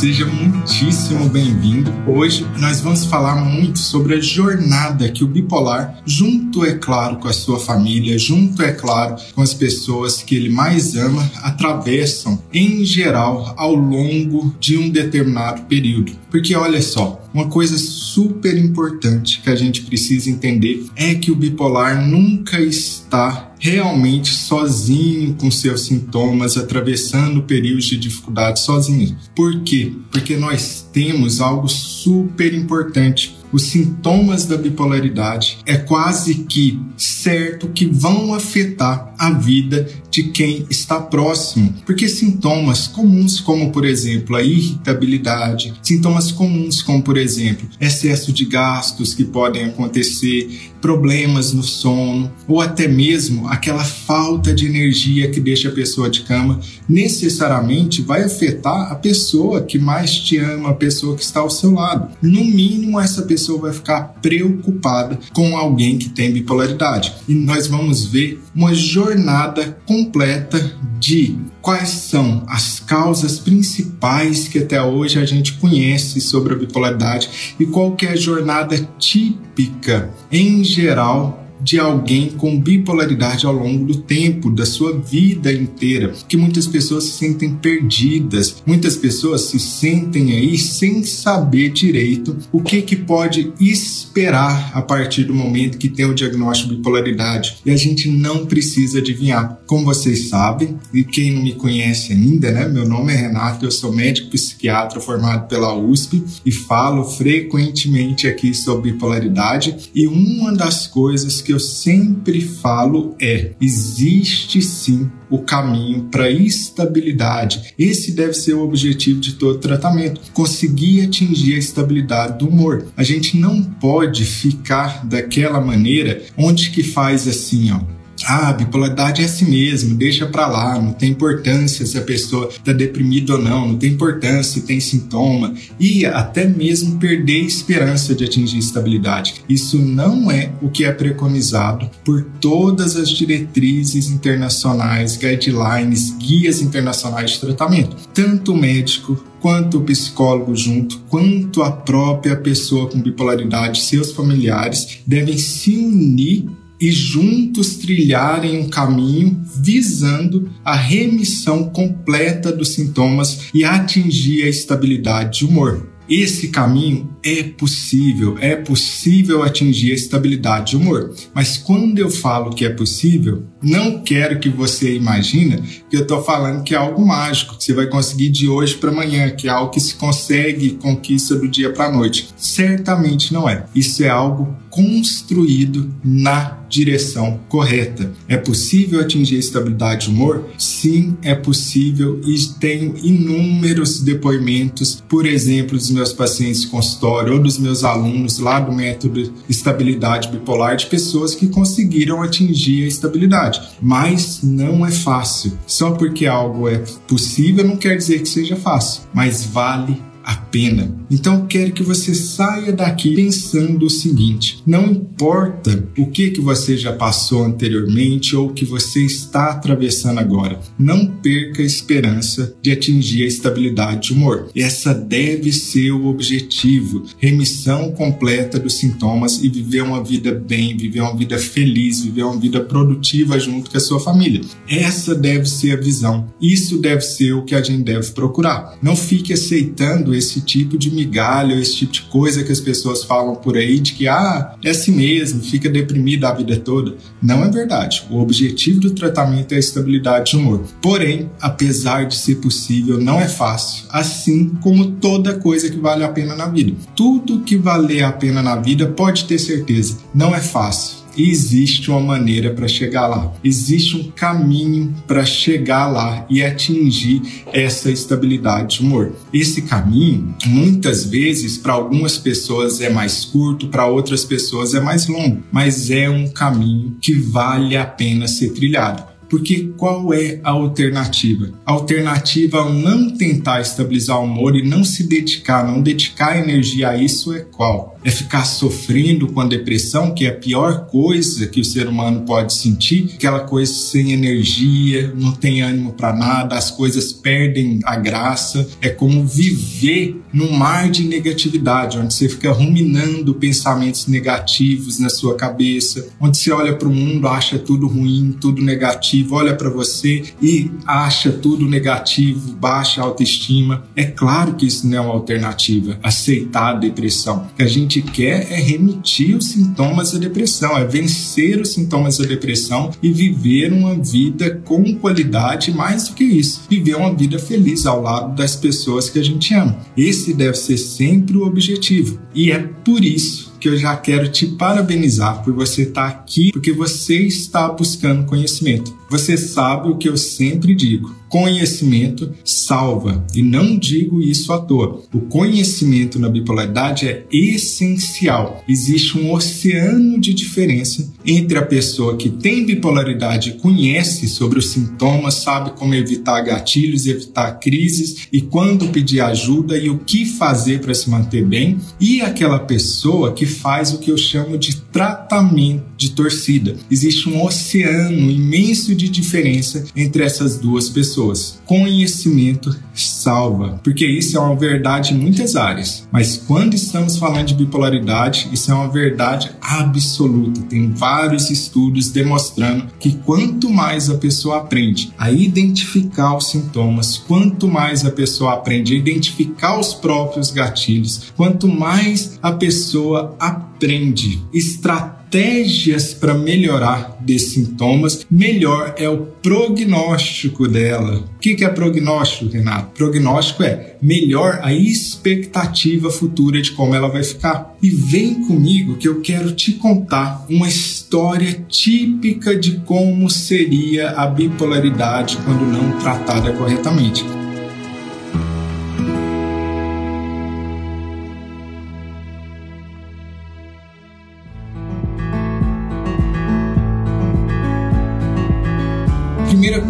Seja muitíssimo bem-vindo. Hoje nós vamos falar muito sobre a jornada que o bipolar, junto é claro com a sua família, junto é claro com as pessoas que ele mais ama, atravessam em geral ao longo de um determinado período. Porque olha só, uma coisa super importante que a gente precisa entender é que o bipolar nunca está realmente sozinho com seus sintomas, atravessando períodos de dificuldade sozinho. Por quê? Porque nós temos algo super importante os sintomas da bipolaridade é quase que certo que vão afetar a vida de quem está próximo, porque sintomas comuns como por exemplo a irritabilidade, sintomas comuns como por exemplo excesso de gastos que podem acontecer, problemas no sono ou até mesmo aquela falta de energia que deixa a pessoa de cama, necessariamente vai afetar a pessoa que mais te ama, a pessoa que está ao seu lado. No mínimo essa pessoa pessoa vai ficar preocupada com alguém que tem bipolaridade. E nós vamos ver uma jornada completa de quais são as causas principais que até hoje a gente conhece sobre a bipolaridade e qual que é a jornada típica em geral de alguém com bipolaridade ao longo do tempo, da sua vida inteira, que muitas pessoas se sentem perdidas, muitas pessoas se sentem aí sem saber direito o que que pode esperar a partir do momento que tem o diagnóstico de bipolaridade. E a gente não precisa adivinhar. Como vocês sabem, e quem não me conhece ainda, né? Meu nome é Renato, eu sou médico psiquiatra formado pela USP e falo frequentemente aqui sobre bipolaridade. E uma das coisas que que eu sempre falo é: existe sim o caminho para estabilidade. Esse deve ser o objetivo de todo tratamento, conseguir atingir a estabilidade do humor. A gente não pode ficar daquela maneira onde que faz assim, ó, ah, bipolaridade é assim mesmo, deixa pra lá, não tem importância se a pessoa tá deprimida ou não, não tem importância se tem sintoma e até mesmo perder esperança de atingir estabilidade. Isso não é o que é preconizado por todas as diretrizes internacionais, guidelines, guias internacionais de tratamento. Tanto o médico quanto o psicólogo junto, quanto a própria pessoa com bipolaridade, seus familiares devem se unir e juntos trilharem um caminho visando a remissão completa dos sintomas e atingir a estabilidade de humor. Esse caminho é possível, é possível atingir a estabilidade de humor. Mas quando eu falo que é possível, não quero que você imagine que eu estou falando que é algo mágico, que você vai conseguir de hoje para amanhã, que é algo que se consegue conquista do dia para a noite. Certamente não é. Isso é algo construído na direção correta. É possível atingir estabilidade de humor? Sim, é possível e tenho inúmeros depoimentos, por exemplo, dos meus pacientes de consultório ou dos meus alunos lá do método Estabilidade Bipolar, de pessoas que conseguiram atingir a estabilidade. Mas não é fácil. Só porque algo é possível não quer dizer que seja fácil, mas vale a pena. Então quero que você saia daqui pensando o seguinte: não importa o que que você já passou anteriormente ou o que você está atravessando agora, não perca a esperança de atingir a estabilidade de humor. Essa deve ser o objetivo: remissão completa dos sintomas e viver uma vida bem, viver uma vida feliz, viver uma vida produtiva junto com a sua família. Essa deve ser a visão. Isso deve ser o que a gente deve procurar. Não fique aceitando esse tipo de migalha, esse tipo de coisa que as pessoas falam por aí de que ah, é assim mesmo, fica deprimido a vida toda. Não é verdade. O objetivo do tratamento é a estabilidade de humor. Porém, apesar de ser possível, não é fácil, assim como toda coisa que vale a pena na vida. Tudo que valer a pena na vida, pode ter certeza, não é fácil e existe uma maneira para chegar lá. Existe um caminho para chegar lá e atingir essa estabilidade de humor. Esse caminho, muitas vezes, para algumas pessoas é mais curto, para outras pessoas é mais longo, mas é um caminho que vale a pena ser trilhado. Porque qual é a alternativa? A alternativa ao não tentar estabilizar o humor e não se dedicar, não dedicar energia a isso é qual? É ficar sofrendo com a depressão, que é a pior coisa que o ser humano pode sentir, aquela coisa sem energia, não tem ânimo para nada, as coisas perdem a graça. É como viver num mar de negatividade, onde você fica ruminando pensamentos negativos na sua cabeça, onde você olha para o mundo, acha tudo ruim, tudo negativo olha para você e acha tudo negativo, baixa autoestima. É claro que isso não é uma alternativa, aceitar a depressão. Que a gente quer é remitir os sintomas da depressão, é vencer os sintomas da depressão e viver uma vida com qualidade, mais do que isso, viver uma vida feliz ao lado das pessoas que a gente ama. Esse deve ser sempre o objetivo. E é por isso que eu já quero te parabenizar por você estar aqui, porque você está buscando conhecimento. Você sabe o que eu sempre digo conhecimento salva. E não digo isso à toa. O conhecimento na bipolaridade é essencial. Existe um oceano de diferença entre a pessoa que tem bipolaridade conhece sobre os sintomas, sabe como evitar gatilhos, evitar crises e quando pedir ajuda e o que fazer para se manter bem, e aquela pessoa que faz o que eu chamo de tratamento de torcida. Existe um oceano imenso de diferença entre essas duas pessoas pessoas. Conhecimento salva, porque isso é uma verdade em muitas áreas. Mas quando estamos falando de bipolaridade, isso é uma verdade absoluta. Tem vários estudos demonstrando que quanto mais a pessoa aprende a identificar os sintomas, quanto mais a pessoa aprende a identificar os próprios gatilhos, quanto mais a pessoa aprende estratégias estratégias para melhorar desses sintomas, melhor é o prognóstico dela. O que é prognóstico, Renato? Prognóstico é melhor a expectativa futura de como ela vai ficar. E vem comigo que eu quero te contar uma história típica de como seria a bipolaridade quando não tratada corretamente.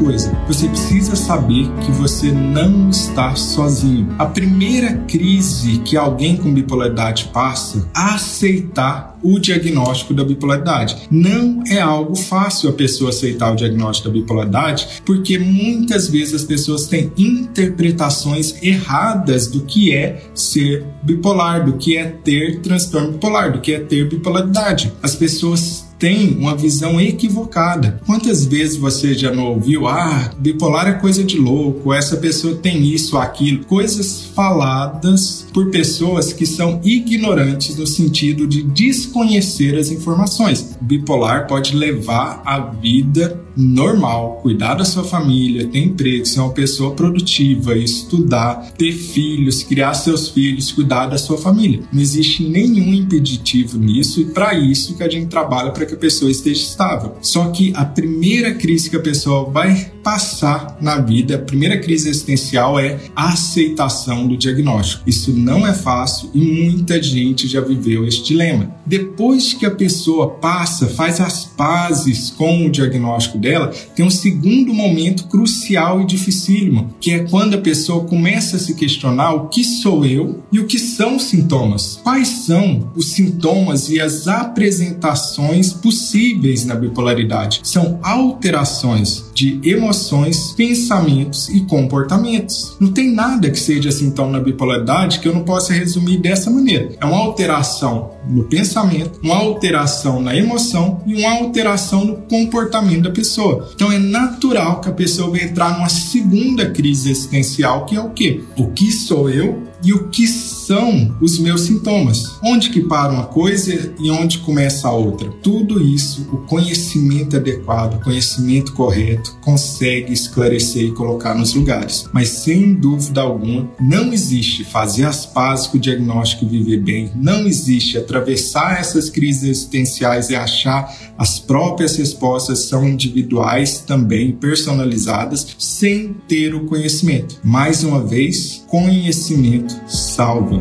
Coisa, você precisa saber que você não está sozinho. A primeira crise que alguém com bipolaridade passa, aceitar o diagnóstico da bipolaridade. Não é algo fácil a pessoa aceitar o diagnóstico da bipolaridade, porque muitas vezes as pessoas têm interpretações erradas do que é ser bipolar, do que é ter transtorno bipolar, do que é ter bipolaridade. As pessoas tem uma visão equivocada. Quantas vezes você já não ouviu, ah, bipolar é coisa de louco, essa pessoa tem isso, aquilo, coisas faladas por pessoas que são ignorantes no sentido de desconhecer as informações. Bipolar pode levar a vida normal, cuidar da sua família, ter emprego, ser uma pessoa produtiva, estudar, ter filhos, criar seus filhos, cuidar da sua família. Não existe nenhum impeditivo nisso e para isso que a gente trabalha para que a pessoa esteja estável. Só que a primeira crise que a pessoa vai passar na vida, a primeira crise existencial é a aceitação do diagnóstico. Isso não é fácil e muita gente já viveu este dilema. Depois que a pessoa passa, faz as pazes com o diagnóstico dela, tem um segundo momento crucial e dificílimo, que é quando a pessoa começa a se questionar o que sou eu e o que são os sintomas. Quais são os sintomas e as apresentações possíveis na bipolaridade? São alterações de emoções, pensamentos e comportamentos. Não tem nada que seja sintoma na bipolaridade que eu não possa resumir dessa maneira. É uma alteração no pensamento, uma alteração na emoção e uma alteração no comportamento da pessoa. Então é natural que a pessoa vai entrar numa segunda crise existencial, que é o quê? O que sou eu e o que são os meus sintomas. Onde que para uma coisa e onde começa a outra. Tudo isso, o conhecimento adequado, o conhecimento correto, consegue esclarecer e colocar nos lugares. Mas sem dúvida alguma, não existe fazer as pazes com o diagnóstico e viver bem. Não existe atravessar essas crises existenciais e achar as próprias respostas são individuais também, personalizadas, sem ter o conhecimento. Mais uma vez, conhecimento salva.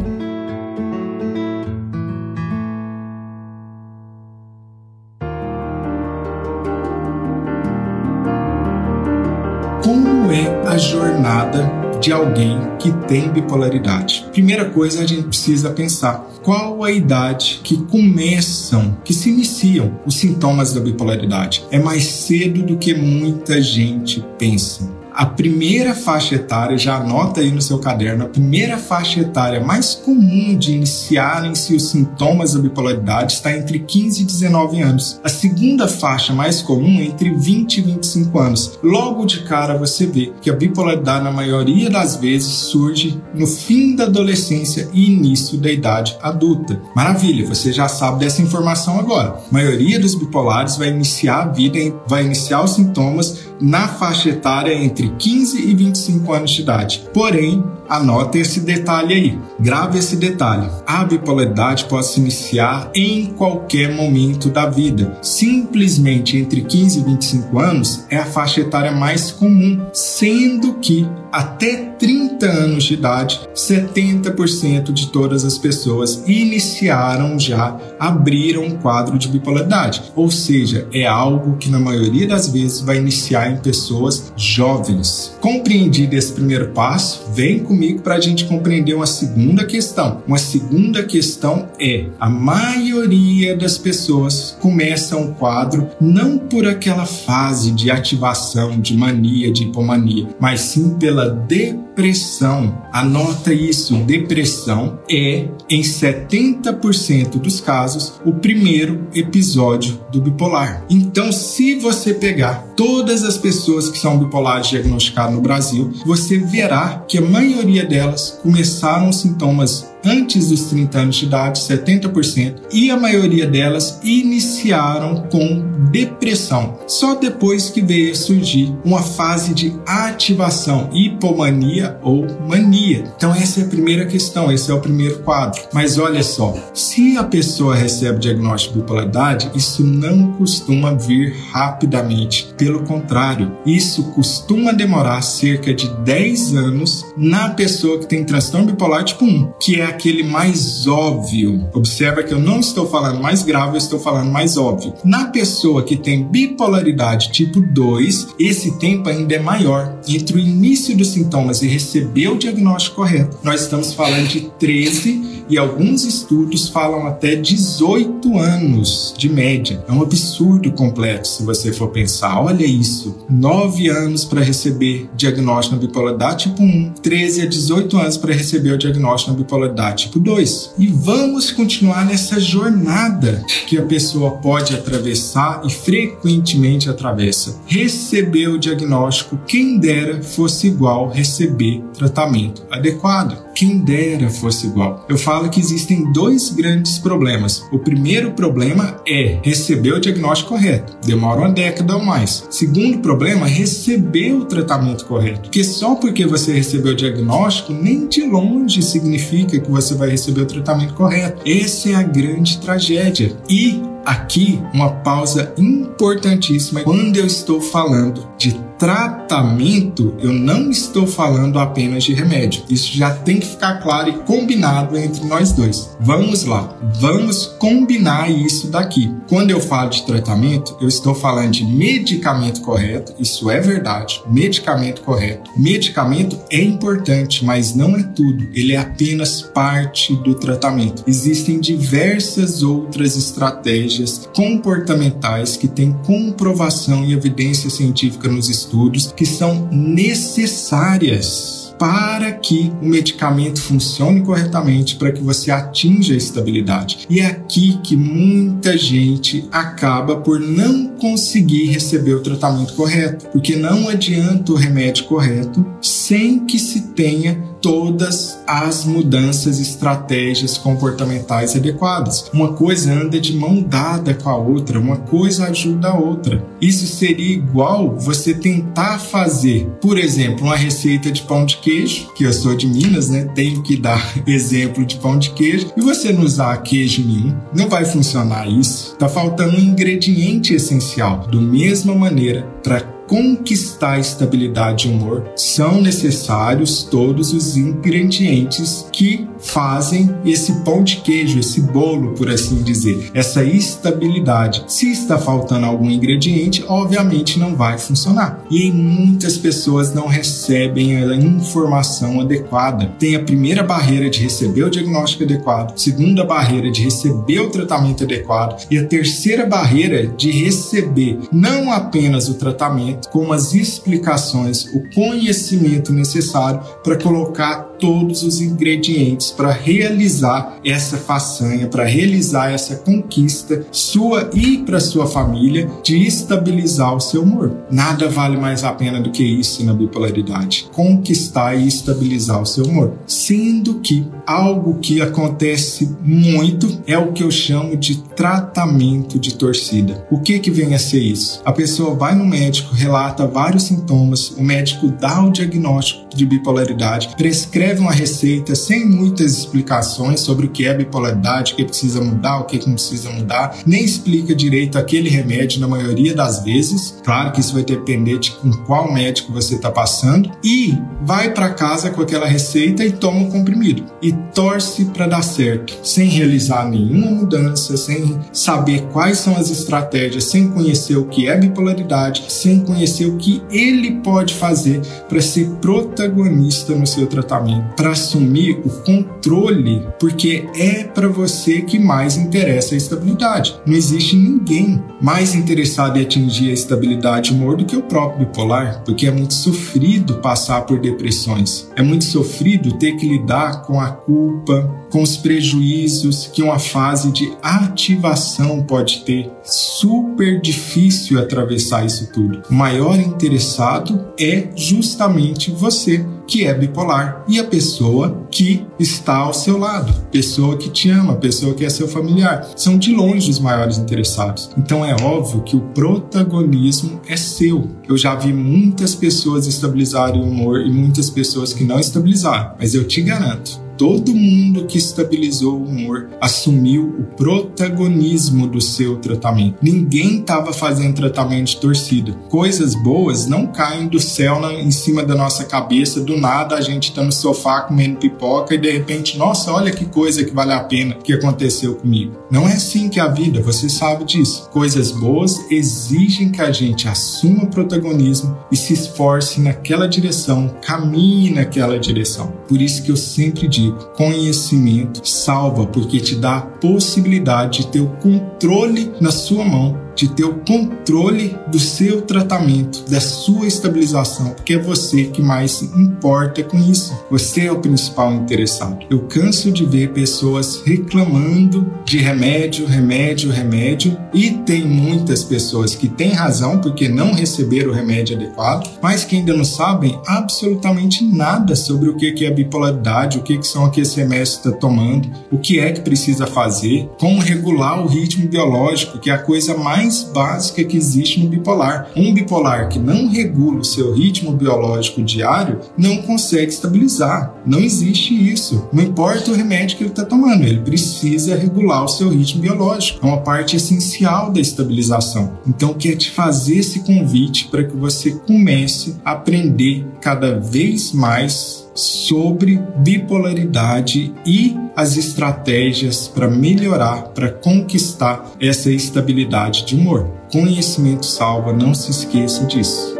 Como é a jornada de alguém que tem bipolaridade? Primeira coisa, a gente precisa pensar qual a idade que começam, que se iniciam os sintomas da bipolaridade. É mais cedo do que muita gente pensa a primeira faixa etária, já anota aí no seu caderno, a primeira faixa etária mais comum de iniciarem-se os sintomas da bipolaridade está entre 15 e 19 anos. A segunda faixa mais comum é entre 20 e 25 anos. Logo de cara você vê que a bipolaridade, na maioria das vezes, surge no fim da adolescência e início da idade adulta. Maravilha, você já sabe dessa informação agora. A maioria dos bipolares vai iniciar a vida, vai iniciar os sintomas na faixa etária entre 15 e 25 anos de idade. Porém, anote esse detalhe aí, grave esse detalhe. A bipolaridade pode se iniciar em qualquer momento da vida. Simplesmente entre 15 e 25 anos é a faixa etária mais comum, sendo que até 30 anos de idade, 70% de todas as pessoas iniciaram já, abriram um quadro de bipolaridade. Ou seja, é algo que na maioria das vezes vai iniciar em pessoas jovens. Compreendido esse primeiro passo, vem comigo para a gente compreender uma segunda questão. Uma segunda questão é: a maioria das pessoas começam o quadro não por aquela fase de ativação, de mania, de hipomania, mas sim pela pela depressão. Anota isso: depressão é, em 70% dos casos, o primeiro episódio do bipolar. Então, se você pegar todas as pessoas que são bipolares diagnosticadas no Brasil, você verá que a maioria delas começaram sintomas antes dos 30 anos de idade, 70%, e a maioria delas iniciaram com depressão. Só depois que veio a surgir uma fase de ativação, hipomania ou mania. Então essa é a primeira questão, esse é o primeiro quadro. Mas olha só, se a pessoa recebe diagnóstico de bipolaridade, isso não costuma vir rapidamente. Pelo contrário, isso costuma demorar cerca de 10 anos na pessoa que tem transtorno bipolar tipo 1, que é aquele mais óbvio. Observa que eu não estou falando mais grave, eu estou falando mais óbvio. Na pessoa que tem bipolaridade tipo 2, esse tempo ainda é maior. Entre o início dos sintomas e receber o diagnóstico correto, nós estamos falando de 13 e alguns estudos falam até 18 anos de média. É um absurdo completo se você for pensar. Olha isso: 9 anos para receber diagnóstico na bipolaridade tipo 1, 13 a 18 anos para receber o diagnóstico na bipolaridade tipo 2. E vamos continuar nessa jornada que a pessoa pode atravessar e frequentemente atravessa. Receber o diagnóstico, quem dera fosse igual receber tratamento adequado. Quem dera fosse igual. Eu falo que existem dois grandes problemas. O primeiro problema é receber o diagnóstico correto. Demora uma década ou mais. Segundo problema, receber o tratamento correto. Porque só porque você recebeu o diagnóstico, nem de longe significa que você vai receber o tratamento correto. Essa é a grande tragédia. E aqui uma pausa importantíssima quando eu estou falando de tratamento, eu não estou falando apenas de remédio. Isso já tem que ficar claro e combinado entre nós dois. Vamos lá, vamos combinar isso daqui. Quando eu falo de tratamento, eu estou falando de medicamento correto, isso é verdade, medicamento correto. Medicamento é importante, mas não é tudo, ele é apenas parte do tratamento. Existem diversas outras estratégias comportamentais que têm comprovação e evidência científica nos estudos que são necessárias para que o medicamento funcione corretamente, para que você atinja a estabilidade. E é aqui que muita gente acaba por não conseguir receber o tratamento correto, porque não adianta o remédio correto sem que se tenha todas as mudanças, estratégias comportamentais adequadas. Uma coisa anda de mão dada com a outra, uma coisa ajuda a outra. Isso seria igual você tentar fazer, por exemplo, uma receita de pão de queijo, que eu sou de Minas, né? Tenho que dar exemplo de pão de queijo, e você não usar queijo nenhum, não vai funcionar isso. Tá faltando um ingrediente essencial. Do mesma maneira, para conquistar estabilidade de humor, são necessários todos os ingredientes que fazem esse pão de queijo, esse bolo, por assim dizer, essa estabilidade. Se está faltando algum ingrediente, obviamente não vai funcionar. E muitas pessoas não recebem a informação adequada. Tem a primeira barreira de receber o diagnóstico adequado, segunda barreira de receber o tratamento adequado e a terceira barreira de receber não apenas o tratamento, como as explicações, o conhecimento necessário para colocar todos os ingredientes para realizar essa façanha, para realizar essa conquista sua e para sua família de estabilizar o seu humor. Nada vale mais a pena do que isso na bipolaridade, conquistar e estabilizar o seu humor. Sendo que algo que acontece muito é o que eu chamo de tratamento de torcida. O que que vem a ser isso? A pessoa vai no médico, relata vários sintomas, o médico dá o diagnóstico de bipolaridade, prescreve escreve uma receita sem muitas explicações sobre o que é bipolaridade, o que precisa mudar, o que não precisa mudar, nem explica direito aquele remédio na maioria das vezes. Claro que isso vai depender de com qual médico você está passando. E vai para casa com aquela receita e toma um comprimido. E torce para dar certo, sem realizar nenhuma mudança, sem saber quais são as estratégias, sem conhecer o que é bipolaridade, sem conhecer o que ele pode fazer para ser protagonista no seu tratamento para assumir o controle, porque é para você que mais interessa a estabilidade. Não existe ninguém mais interessado em atingir a estabilidade humor do que o próprio bipolar, porque é muito sofrido passar por depressões. É muito sofrido ter que lidar com a culpa, com os prejuízos que uma fase de ativação pode ter. Super difícil atravessar isso tudo. O maior interessado é justamente você que é bipolar e a pessoa que está ao seu lado, pessoa que te ama, pessoa que é seu familiar. São de longe os maiores interessados. Então é óbvio que o protagonismo é seu. Eu já vi muitas pessoas estabilizarem o humor e muitas pessoas que não estabilizaram, mas eu te garanto, todo mundo que estabilizou o humor assumiu o protagonismo do seu tratamento. Ninguém estava fazendo tratamento de torcida. Coisas boas não caem do céu na, em cima da nossa cabeça, do nada a gente está no sofá comendo pipoca e de repente, nossa, olha que coisa que vale a pena que aconteceu comigo. Não é assim que é a vida, você sabe disso. Coisas boas exigem que a gente assuma o protagonismo e se esforce naquela direção, caminhe naquela direção. Por isso que eu sempre digo conhecimento salva porque te dá a possibilidade de ter o controle na sua mão de ter o controle do seu tratamento, da sua estabilização, porque é você que mais se importa com isso. Você é o principal interessado. Eu canso de ver pessoas reclamando de remédio, remédio, remédio, e tem muitas pessoas que têm razão porque não receberam o remédio adequado, mas que ainda não sabem absolutamente nada sobre o que é bipolaridade, o que são aqueles remédios que está tomando, o que é que precisa fazer, como regular o ritmo biológico, que é a coisa mais mais básica que existe no bipolar. Um bipolar que não regula o seu ritmo biológico diário não consegue estabilizar. Não existe isso. Não importa o remédio que ele está tomando, ele precisa regular o seu ritmo biológico. É uma parte essencial da estabilização. Então, quer te fazer esse convite para que você comece a aprender cada vez mais sobre bipolaridade e as estratégias para melhorar, para conquistar essa estabilidade de humor. Conhecimento salva, não se esqueça disso.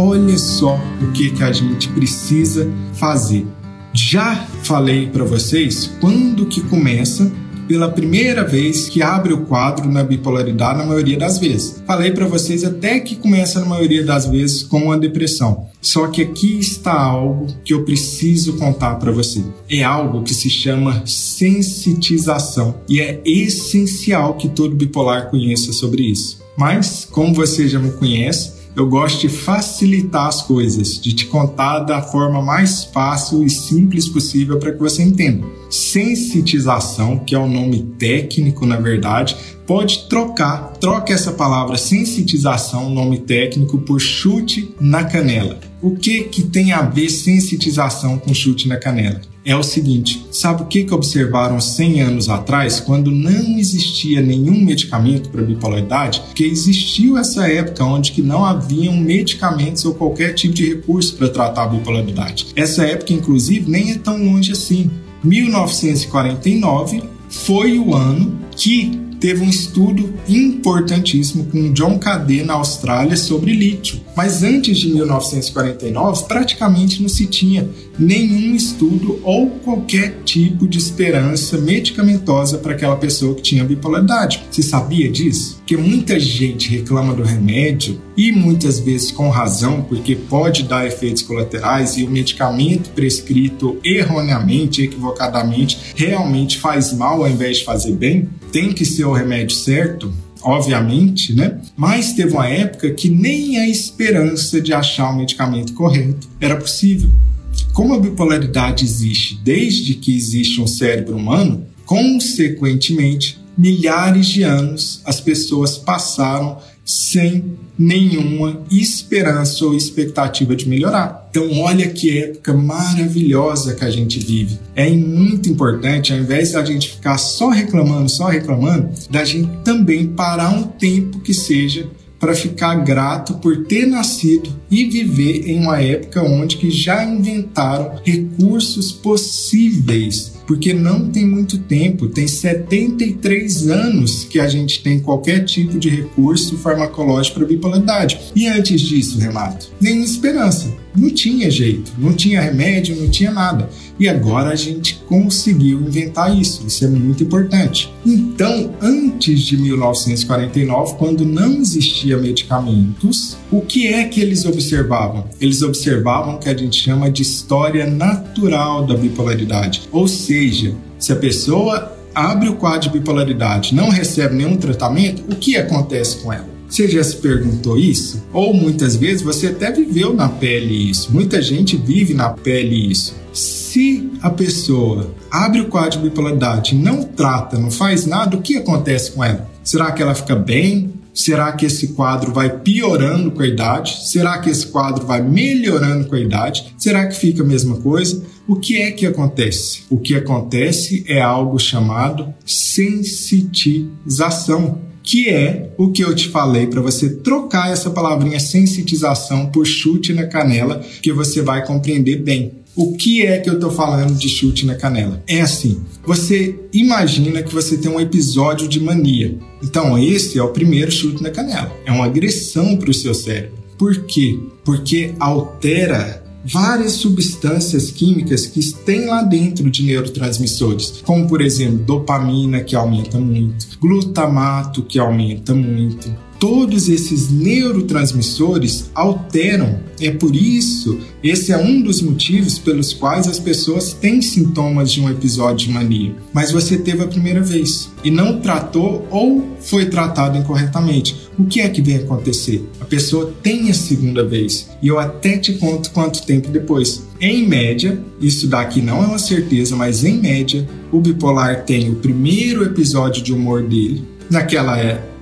Olha só o que, que a gente precisa fazer já falei para vocês quando que começa pela primeira vez que abre o quadro na bipolaridade na maioria das vezes. Falei para vocês até que começa na maioria das vezes com a depressão. Só que aqui está algo que eu preciso contar para você. É algo que se chama sensitização e é essencial que todo bipolar conheça sobre isso. Mas, como você já me conhece, eu gosto de facilitar as coisas, de te contar da forma mais fácil e simples possível para que você entenda. Sensitização, que é o nome técnico, na verdade, pode trocar, troca essa palavra sensitização, nome técnico, por chute na canela. O que que tem a ver sensitização com chute na canela? é o seguinte: sabe o que, que observaram 100 anos atrás, quando não existia nenhum medicamento para bipolaridade? Que existiu essa época onde que não haviam medicamentos ou qualquer tipo de recurso para tratar a bipolaridade. Essa época, inclusive, nem é tão longe assim. 1949 foi o ano que teve um estudo importantíssimo com John Cadê na Austrália sobre lítio. Mas antes de 1949, praticamente não se tinha nenhum estudo ou qualquer tipo de esperança medicamentosa para aquela pessoa que tinha bipolaridade. Você sabia disso? Que muita gente reclama do remédio e muitas vezes com razão, porque pode dar efeitos colaterais e o medicamento prescrito erroneamente, equivocadamente, realmente faz mal ao invés de fazer bem. Tem que ser o remédio certo, obviamente, né? Mas teve uma época que nem a esperança de achar o medicamento correto era possível. Como a bipolaridade existe desde que existe um cérebro humano, consequentemente, milhares de anos as pessoas passaram sem nenhuma esperança ou expectativa de melhorar. Então, olha que época maravilhosa que a gente vive. É muito importante, ao invés da gente ficar só reclamando, só reclamando, da gente também parar um tempo que seja para ficar grato por ter nascido e viver em uma época onde que já inventaram recursos possíveis, porque não tem muito tempo, tem 73 anos que a gente tem qualquer tipo de recurso farmacológico para bipolaridade. E antes disso, Renato, nenhuma esperança. Não tinha jeito, não tinha remédio, não tinha nada. E agora a gente conseguiu inventar isso, isso é muito importante. Então, antes de 1949, quando não existia medicamentos, o que é que eles observavam? Eles observavam o que a gente chama de história natural da bipolaridade. Ou seja, se a pessoa abre o quadro de bipolaridade, não recebe nenhum tratamento, o que acontece com ela? Você já se perguntou isso? Ou muitas vezes você até viveu na pele isso. Muita gente vive na pele isso. Se a pessoa abre o quadro de bipolaridade, não trata, não faz nada, o que acontece com ela? Será que ela fica bem? Será que esse quadro vai piorando com a idade? Será que esse quadro vai melhorando com a idade? Será que fica a mesma coisa? O que é que acontece? O que acontece é algo chamado sensitização que é o que eu te falei para você trocar essa palavrinha sensitização por chute na canela, que você vai compreender bem. O que é que eu estou falando de chute na canela? É assim: você imagina que você tem um episódio de mania. Então, esse é o primeiro chute na canela. É uma agressão para o seu cérebro. Por quê? Porque altera várias substâncias químicas que tem lá dentro de neurotransmissores, como por exemplo dopamina que aumenta muito, glutamato que aumenta muito, todos esses neurotransmissores alteram. É por isso, esse é um dos motivos pelos quais as pessoas têm sintomas de um episódio de mania. Mas você teve a primeira vez e não tratou ou foi tratado incorretamente. O que é que vem acontecer? A pessoa tem a segunda vez e eu até te conto quanto tempo depois. Em média, isso daqui não é uma certeza, mas em média, o bipolar tem o primeiro episódio de humor dele naquela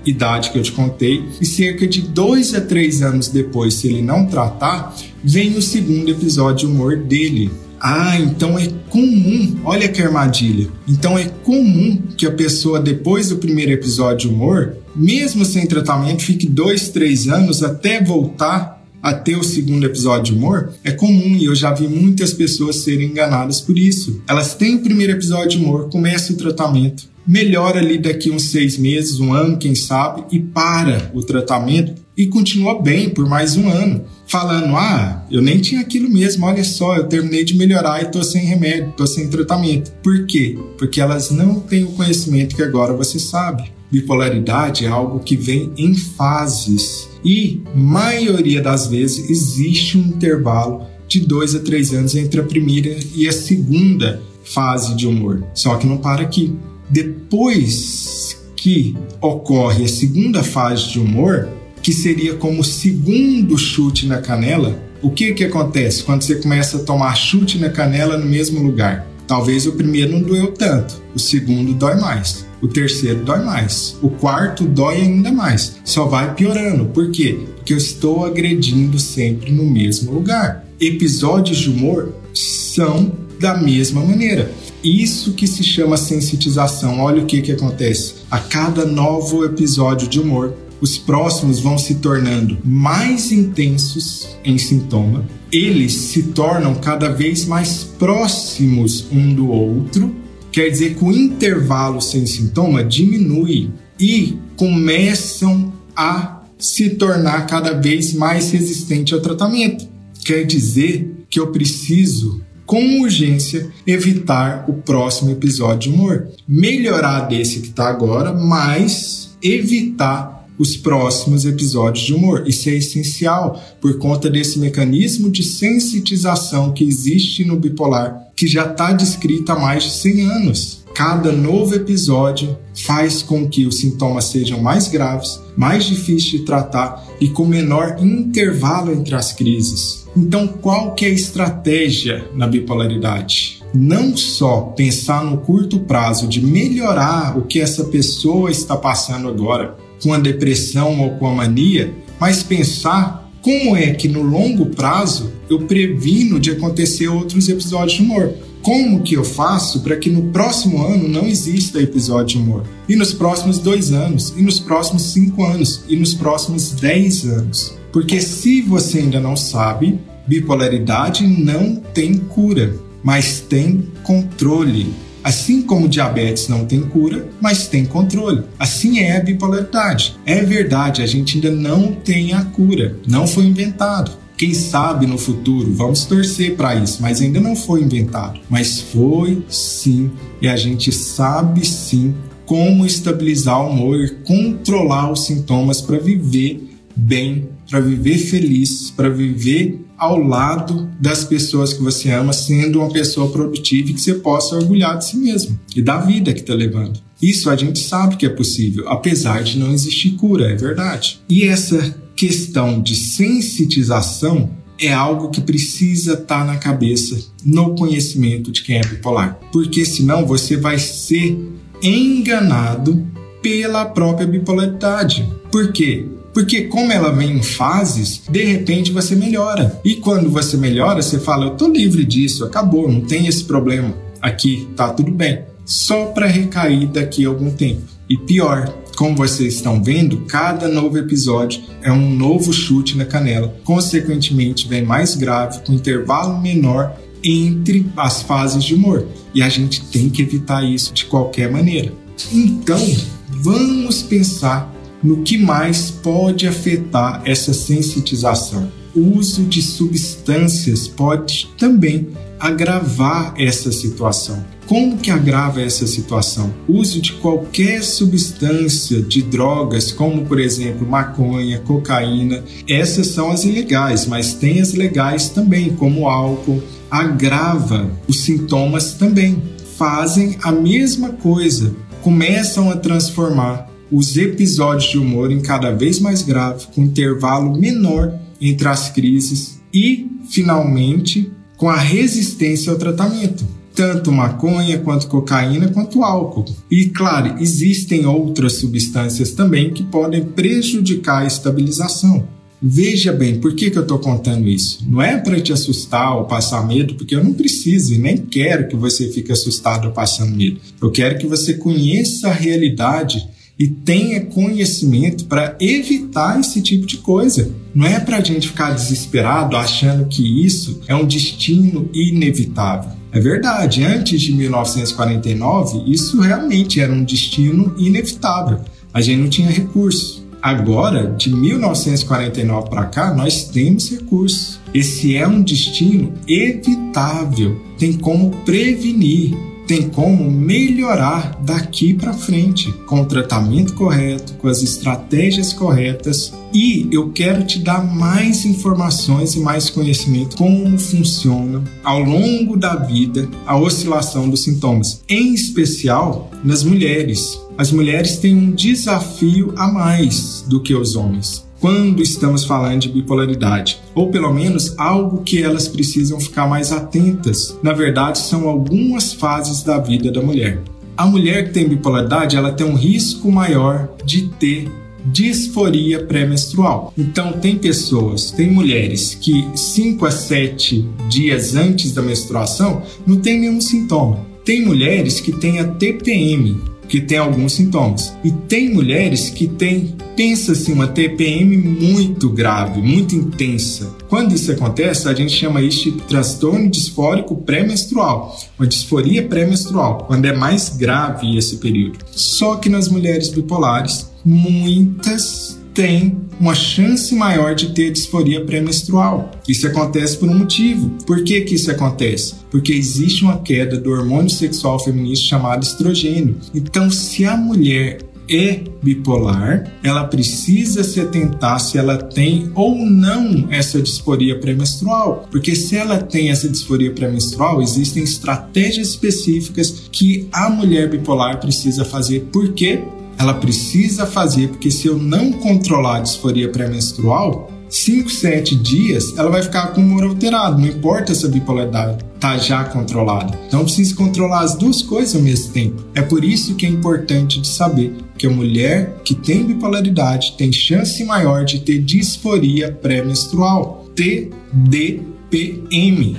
idade que eu te contei, e cerca de dois a três anos depois, se ele não tratar, vem o segundo episódio de humor dele. Ah, então é comum, olha que armadilha. Então é comum que a pessoa, depois do primeiro episódio de humor, mesmo sem tratamento, fique dois, três anos até voltar a ter o segundo episódio de humor, é comum e eu já vi muitas pessoas serem enganadas por isso. Elas têm o primeiro episódio de humor, começam o tratamento, melhora ali daqui uns seis meses, um ano, quem sabe, e para o tratamento e continua bem por mais um ano. falando: ah, eu nem tinha aquilo mesmo, olha só, eu terminei de melhorar e tô sem remédio, tô sem tratamento. Por quê? Porque elas não têm o conhecimento que agora você sabe. Bipolaridade é algo que vem em fases e, maioria das vezes, existe um intervalo de dois a três anos entre a primeira e a segunda fase de humor. Só que não para aqui. Depois que ocorre a segunda fase de humor, que seria como o segundo chute na canela, o que que acontece quando você começa a tomar chute na canela no mesmo lugar? Talvez o primeiro não doeu tanto, o segundo dói mais, o terceiro dói mais, o quarto dói ainda mais. Só vai piorando. Por quê? Porque eu estou agredindo sempre no mesmo lugar. Episódios de humor são da mesma maneira. Isso que se chama sensitização. Olha o que, que acontece. A cada novo episódio de humor, os próximos vão se tornando mais intensos em sintoma, eles se tornam cada vez mais próximos um do outro, quer dizer que o intervalo sem sintoma diminui e começam a se tornar cada vez mais resistente ao tratamento. Quer dizer que eu preciso com urgência evitar o próximo episódio de humor. Melhorar desse que está agora, mas evitar os próximos episódios de humor. Isso é essencial por conta desse mecanismo de sensitização que existe no bipolar, que já está descrito há mais de 100 anos. Cada novo episódio faz com que os sintomas sejam mais graves, mais difíceis de tratar e com menor intervalo entre as crises. Então, qual que é a estratégia na bipolaridade? Não só pensar no curto prazo de melhorar o que essa pessoa está passando agora, com a depressão ou com a mania, mas pensar como é que no longo prazo eu previno de acontecer outros episódios de humor. Como que eu faço para que no próximo ano não exista episódio de humor? E nos próximos dois anos, e nos próximos cinco anos, e nos próximos dez anos? Porque se você ainda não sabe, bipolaridade não tem cura, mas tem controle. Assim como diabetes não tem cura, mas tem controle. Assim é a bipolaridade. É verdade, a gente ainda não tem a cura, não foi inventado. Quem sabe no futuro, vamos torcer para isso, mas ainda não foi inventado. Mas foi sim, e a gente sabe sim como estabilizar o humor controlar os sintomas para viver bem, para viver feliz, para viver ao lado das pessoas que você ama, sendo uma pessoa produtiva e que você possa orgulhar de si mesmo e da vida que está levando. Isso a gente sabe que é possível, apesar de não existir cura, é verdade. E essa questão de sensitização é algo que precisa estar tá na cabeça, no conhecimento de quem é bipolar, porque senão você vai ser enganado pela própria bipolaridade. Por quê? Porque como ela vem em fases, de repente você melhora. E quando você melhora, você fala: "Eu tô livre disso, acabou, não tem esse problema. Aqui tá tudo bem". Só para recair daqui a algum tempo. E pior, como vocês estão vendo, cada novo episódio é um novo chute na canela. Consequentemente, vem mais grave, com intervalo menor entre as fases de humor. E a gente tem que evitar isso de qualquer maneira. Então, vamos pensar no que mais pode afetar essa sensitização. O uso de substâncias pode também agravar essa situação. Como que agrava essa situação? O uso de qualquer substância de drogas, como por exemplo maconha, cocaína, essas são as ilegais, mas tem as legais também, como álcool, agrava os sintomas também. Fazem a mesma coisa, começam a transformar os episódios de humor em cada vez mais grave, com intervalo menor entre as crises e, finalmente, com a resistência ao tratamento, tanto maconha quanto cocaína quanto álcool. E claro, existem outras substâncias também que podem prejudicar a estabilização. Veja bem, por que, que eu estou contando isso? Não é para te assustar ou passar medo, porque eu não preciso e nem quero que você fique assustado ou passando medo. Eu quero que você conheça a realidade e tenha conhecimento para evitar esse tipo de coisa. Não é para a gente ficar desesperado achando que isso é um destino inevitável. É verdade, antes de 1949, isso realmente era um destino inevitável. A gente não tinha recurso. Agora, de 1949 para cá, nós temos recursos. Esse é um destino evitável. Tem como prevenir tem como melhorar daqui para frente com o tratamento correto, com as estratégias corretas. E eu quero te dar mais informações e mais conhecimento como funciona ao longo da vida a oscilação dos sintomas, em especial nas mulheres. As mulheres têm um desafio a mais do que os homens quando estamos falando de bipolaridade, ou pelo menos algo que elas precisam ficar mais atentas. Na verdade, são algumas fases da vida da mulher. A mulher que tem bipolaridade, ela tem um risco maior de ter disforia pré-menstrual. Então, tem pessoas, tem mulheres que 5 a 7 dias antes da menstruação não tem nenhum sintoma. Tem mulheres que têm a TPM, que tem alguns sintomas. E tem mulheres que têm, pensa-se, uma TPM muito grave, muito intensa. Quando isso acontece, a gente chama isso de transtorno disfórico pré-menstrual, uma disforia pré-menstrual, quando é mais grave esse período. Só que nas mulheres bipolares, muitas tem uma chance maior de ter disforia pré-menstrual. Isso acontece por um motivo. Por que, que isso acontece? Porque existe uma queda do hormônio sexual feminino chamado estrogênio. Então, se a mulher é bipolar, ela precisa se atentar se ela tem ou não essa disforia pré-menstrual. Porque se ela tem essa disforia pré-menstrual, existem estratégias específicas que a mulher bipolar precisa fazer. Por quê? Ela precisa fazer, porque se eu não controlar a disforia pré-menstrual, 5, 7 dias ela vai ficar com o humor alterado, não importa se a bipolaridade está já controlada. Então precisa controlar as duas coisas ao mesmo tempo. É por isso que é importante de saber que a mulher que tem bipolaridade tem chance maior de ter disforia pré-menstrual. TDPM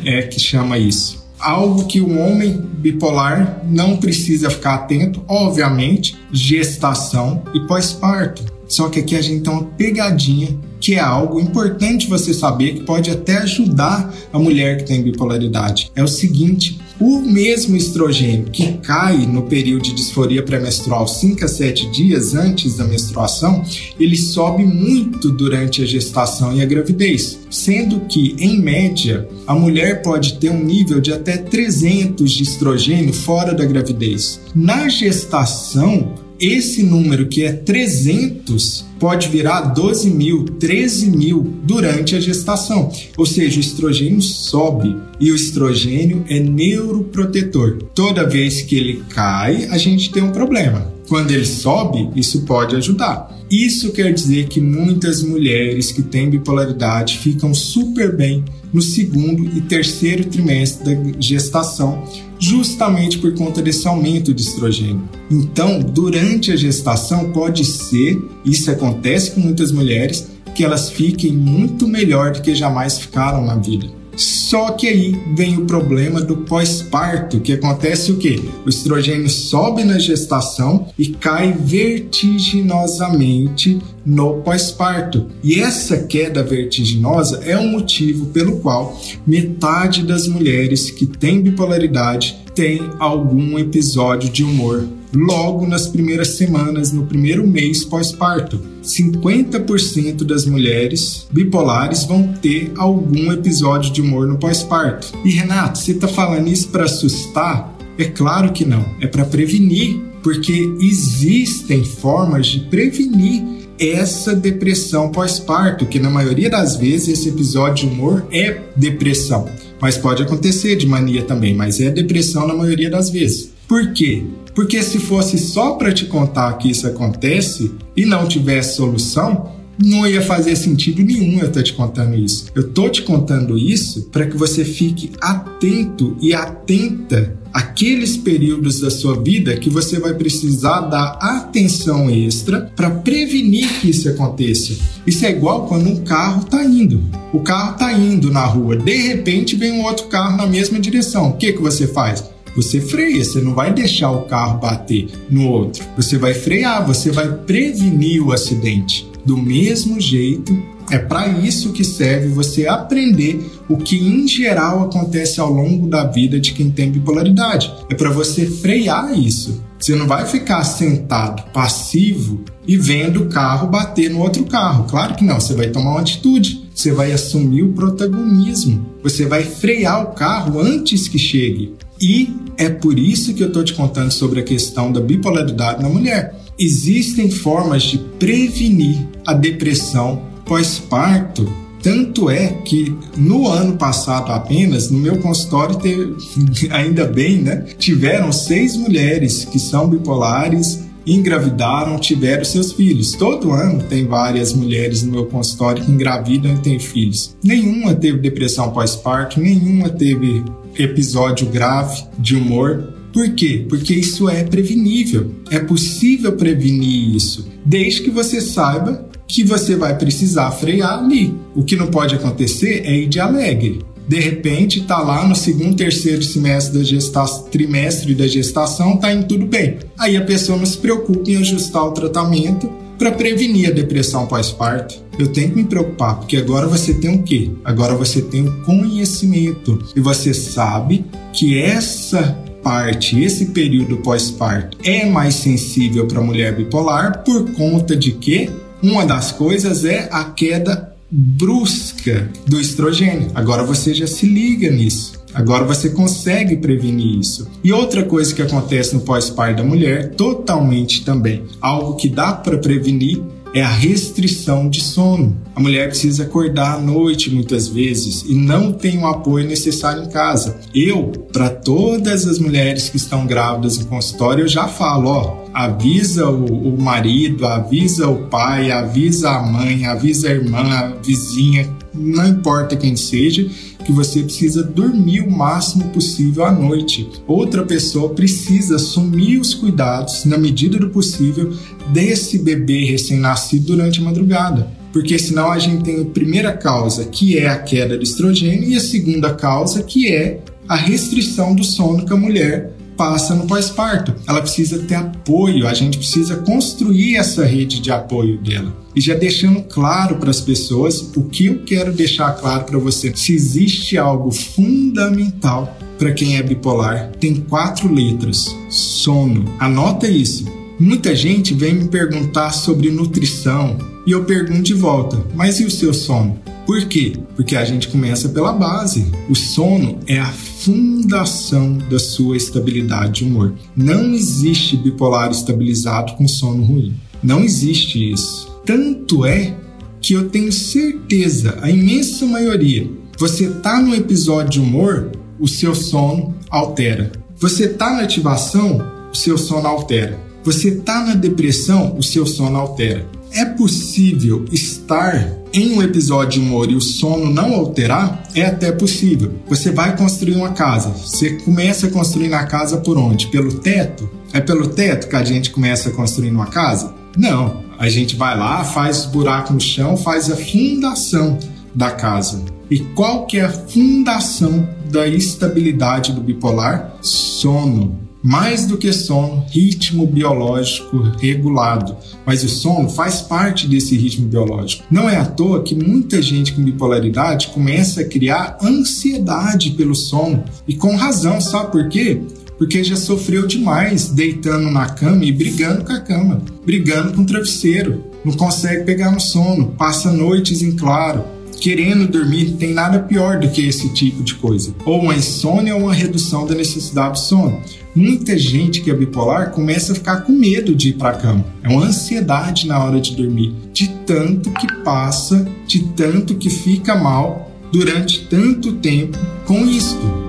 é que chama isso algo que o homem bipolar não precisa ficar atento, obviamente, gestação e pós-parto. Só que aqui a gente tem uma pegadinha que é algo importante você saber que pode até ajudar a mulher que tem bipolaridade. É o seguinte: o mesmo estrogênio que cai no período de disforia pré-menstrual 5 a 7 dias antes da menstruação, ele sobe muito durante a gestação e a gravidez, sendo que, em média, a mulher pode ter um nível de até 300 de estrogênio fora da gravidez. Na gestação, esse número que é 300 pode virar 12 mil, 13 mil durante a gestação. Ou seja, o estrogênio sobe e o estrogênio é neuroprotetor. Toda vez que ele cai, a gente tem um problema. Quando ele sobe, isso pode ajudar. Isso quer dizer que muitas mulheres que têm bipolaridade ficam super bem no segundo e terceiro trimestre da gestação, justamente por conta desse aumento de estrogênio. Então, durante a gestação, pode ser, isso acontece com muitas mulheres, que elas fiquem muito melhor do que jamais ficaram na vida. Só que aí vem o problema do pós-parto, que acontece o quê? O estrogênio sobe na gestação e cai vertiginosamente no pós-parto. E essa queda vertiginosa é o motivo pelo qual metade das mulheres que têm bipolaridade tem algum episódio de humor logo nas primeiras semanas, no primeiro mês pós-parto. 50% das mulheres bipolares vão ter algum episódio de humor no pós-parto. E Renato, você está falando isso para assustar? É claro que não, é para prevenir, porque existem formas de prevenir essa depressão pós-parto, que na maioria das vezes esse episódio de humor é depressão, mas pode acontecer de mania também, mas é depressão na maioria das vezes. Por quê? Porque se fosse só para te contar que isso acontece e não tivesse solução, não ia fazer sentido nenhum eu estar te contando isso. Eu tô te contando isso para que você fique atento e atenta àqueles períodos da sua vida que você vai precisar dar atenção extra para prevenir que isso aconteça. Isso é igual quando um carro está indo. O carro está indo na rua, de repente vem um outro carro na mesma direção. O que que você faz? Você freia, você não vai deixar o carro bater no outro. Você vai frear, você vai prevenir o acidente. Do mesmo jeito, é para isso que serve você aprender o que em geral acontece ao longo da vida de quem tem bipolaridade. É para você frear isso. Você não vai ficar sentado, passivo e vendo o carro bater no outro carro. Claro que não, você vai tomar uma atitude, você vai assumir o protagonismo, você vai frear o carro antes que chegue. E é por isso que eu estou te contando sobre a questão da bipolaridade na mulher. Existem formas de prevenir a depressão pós-parto tanto é que no ano passado apenas, no meu consultório, teve, ainda bem, né? Tiveram seis mulheres que são bipolares engravidaram, tiveram seus filhos. Todo ano tem várias mulheres no meu consultório que engravidam e têm filhos. Nenhuma teve depressão pós-parto, nenhuma teve episódio grave de humor. Por quê? Porque isso é prevenível. É possível prevenir isso, desde que você saiba que você vai precisar frear ali. O que não pode acontecer é ir de alegre. De repente, tá lá no segundo, terceiro semestre da gestação, trimestre da gestação, tá indo tudo bem. Aí a pessoa não se preocupa em ajustar o tratamento para prevenir a depressão pós-parto. Eu tenho que me preocupar, porque agora você tem o quê? Agora você tem o conhecimento e você sabe que essa parte, esse período pós-parto é mais sensível para a mulher bipolar por conta de que uma das coisas é a queda brusca do estrogênio. Agora você já se liga nisso. Agora você consegue prevenir isso. E outra coisa que acontece no pós-parto da mulher, totalmente também, algo que dá para prevenir é a restrição de sono. A mulher precisa acordar à noite muitas vezes e não tem o apoio necessário em casa. Eu, para todas as mulheres que estão grávidas em consultório, eu já falo, ó, avisa o, o marido, avisa o pai, avisa a mãe, avisa a irmã, a vizinha, não importa quem seja, que você precisa dormir o máximo possível à noite. Outra pessoa precisa assumir os cuidados, na medida do possível, desse bebê recém-nascido durante a madrugada. Porque senão a gente tem a primeira causa, que é a queda de estrogênio, e a segunda causa, que é a restrição do sono que a mulher passa no pós-parto. Ela precisa ter apoio, a gente precisa construir essa rede de apoio dela. E já deixando claro para as pessoas o que eu quero deixar claro para você. Se existe algo fundamental para quem é bipolar, tem quatro letras: sono. Anota isso. Muita gente vem me perguntar sobre nutrição e eu pergunto de volta: mas e o seu sono? Por quê? Porque a gente começa pela base. O sono é a fundação da sua estabilidade de humor. Não existe bipolar estabilizado com sono ruim. Não existe isso. Tanto é que eu tenho certeza, a imensa maioria, você tá no episódio de humor, o seu sono altera. Você tá na ativação, o seu sono altera. Você tá na depressão, o seu sono altera. É possível estar em um episódio de humor e o sono não alterar? É até possível. Você vai construir uma casa. Você começa a construir na casa por onde? Pelo teto? É pelo teto que a gente começa a construir uma casa? Não. A gente vai lá, faz buraco no chão, faz a fundação da casa. E qual que é a fundação da estabilidade do bipolar? Sono mais do que sono, ritmo biológico regulado. Mas o sono faz parte desse ritmo biológico. Não é à toa que muita gente com bipolaridade começa a criar ansiedade pelo sono. E com razão, sabe por quê? Porque já sofreu demais deitando na cama e brigando com a cama, brigando com o travesseiro. Não consegue pegar no sono, passa noites em claro, querendo dormir, tem nada pior do que esse tipo de coisa. Ou uma insônia ou uma redução da necessidade de sono. Muita gente que é bipolar começa a ficar com medo de ir para a cama. É uma ansiedade na hora de dormir, de tanto que passa, de tanto que fica mal durante tanto tempo com isto.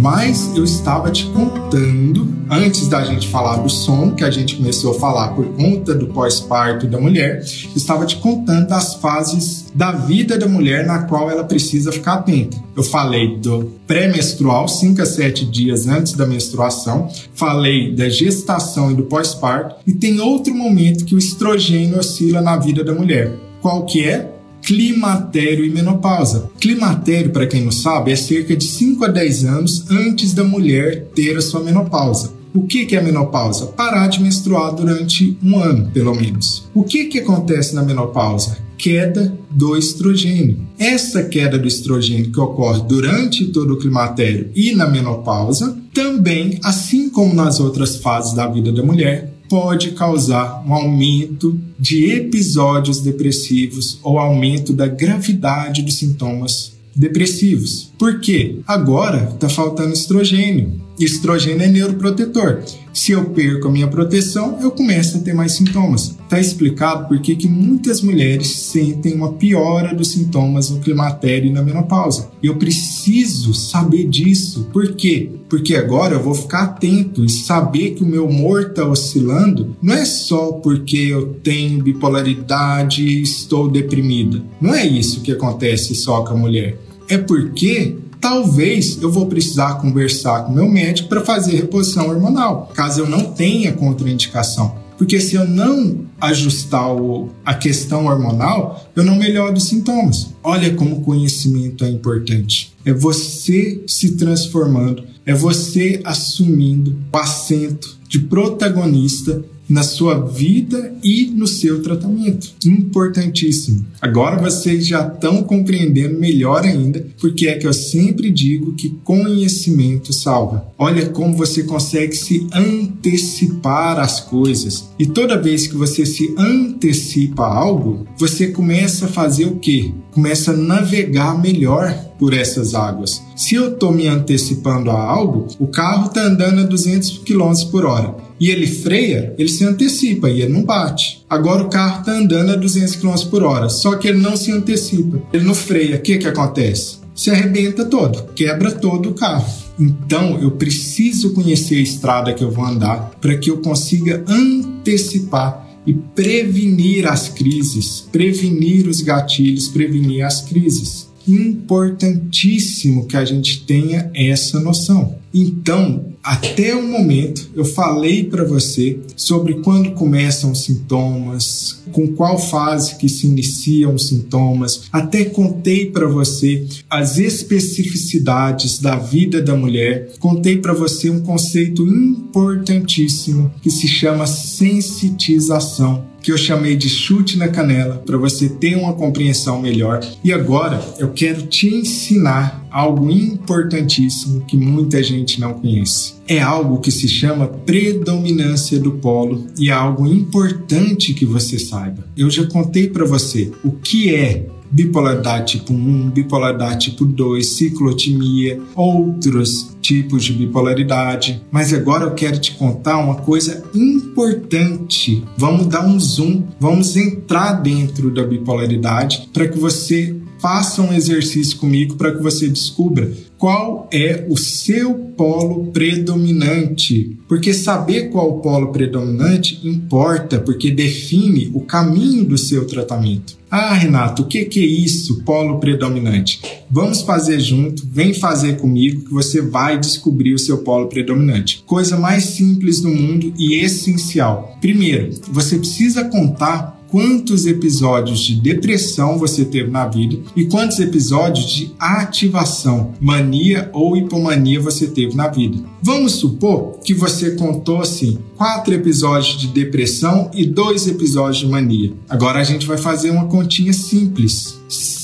Mas eu estava te contando, antes da gente falar do som, que a gente começou a falar por conta do pós-parto da mulher, estava te contando as fases da vida da mulher na qual ela precisa ficar atenta. Eu falei do pré-menstrual, 5 a 7 dias antes da menstruação, falei da gestação e do pós-parto, e tem outro momento que o estrogênio oscila na vida da mulher. Qual que é? Climatério e menopausa. Climatério, para quem não sabe, é cerca de 5 a 10 anos antes da mulher ter a sua menopausa. O que, é a menopausa? Parar de menstruar durante um ano, pelo menos. O que, que acontece na menopausa? Queda do estrogênio. Essa queda do estrogênio que ocorre durante todo o climatério e na menopausa, também, assim como nas outras fases da vida da mulher, pode causar um aumento de episódios depressivos ou aumento da gravidade dos sintomas depressivos. Por quê? Agora está faltando estrogênio. Estrogênio é neuroprotetor. Se eu perco a minha proteção, eu começo a ter mais sintomas. Está explicado por que muitas mulheres sentem uma piora dos sintomas no climatério e na menopausa. Eu preciso saber disso. Por quê? Porque agora eu vou ficar atento e saber que o meu humor está oscilando. Não é só porque eu tenho bipolaridade e estou deprimida. Não é isso que acontece só com a mulher. É porque talvez eu vou precisar conversar com meu médico para fazer reposição hormonal, caso eu não tenha contraindicação. Porque se eu não ajustar o, a questão hormonal, eu não melhoro os sintomas. Olha como o conhecimento é importante. É você se transformando, é você assumindo o assento de protagonista na sua vida e no seu tratamento. Importantíssimo. Agora vocês já estão compreendendo melhor ainda porque é que eu sempre digo que conhecimento salva. Olha como você consegue se antecipar às coisas. E toda vez que você se antecipa a algo, você começa a fazer o quê? Começa a navegar melhor por essas águas. Se eu estou me antecipando a algo, o carro está andando a 200 km por hora e ele freia, ele se antecipa e ele não bate. Agora o carro está andando a 200 km por hora, só que ele não se antecipa, ele não freia. O que, que acontece? Se arrebenta todo, quebra todo o carro. Então eu preciso conhecer a estrada que eu vou andar para que eu consiga antecipar e prevenir as crises, prevenir os gatilhos, prevenir as crises importantíssimo que a gente tenha essa noção. Então, até o momento, eu falei para você sobre quando começam os sintomas, com qual fase que se iniciam os sintomas, até contei para você as especificidades da vida da mulher, contei para você um conceito importantíssimo que se chama sensitização que eu chamei de chute na canela para você ter uma compreensão melhor. E agora eu quero te ensinar algo importantíssimo que muita gente não conhece. É algo que se chama predominância do polo e é algo importante que você saiba. Eu já contei para você o que é bipolaridade tipo 1, bipolaridade tipo 2, ciclotimia, outros tipos de bipolaridade. Mas agora eu quero te contar uma coisa importante. Vamos dar um zoom, vamos entrar dentro da bipolaridade para que você faça um exercício comigo para que você descubra qual é o seu polo predominante. Porque saber qual o polo predominante importa, porque define o caminho do seu tratamento. Ah, Renato, o que, que é isso, polo predominante? Vamos fazer junto, vem fazer comigo que você vai descobrir o seu polo predominante. Coisa mais simples do mundo e essencial. Primeiro, você precisa contar quantos episódios de depressão você teve na vida e quantos episódios de ativação, mania ou hipomania você teve na vida. Vamos supor que você contou assim quatro episódios de depressão e dois episódios de mania. Agora a gente vai fazer uma continha simples.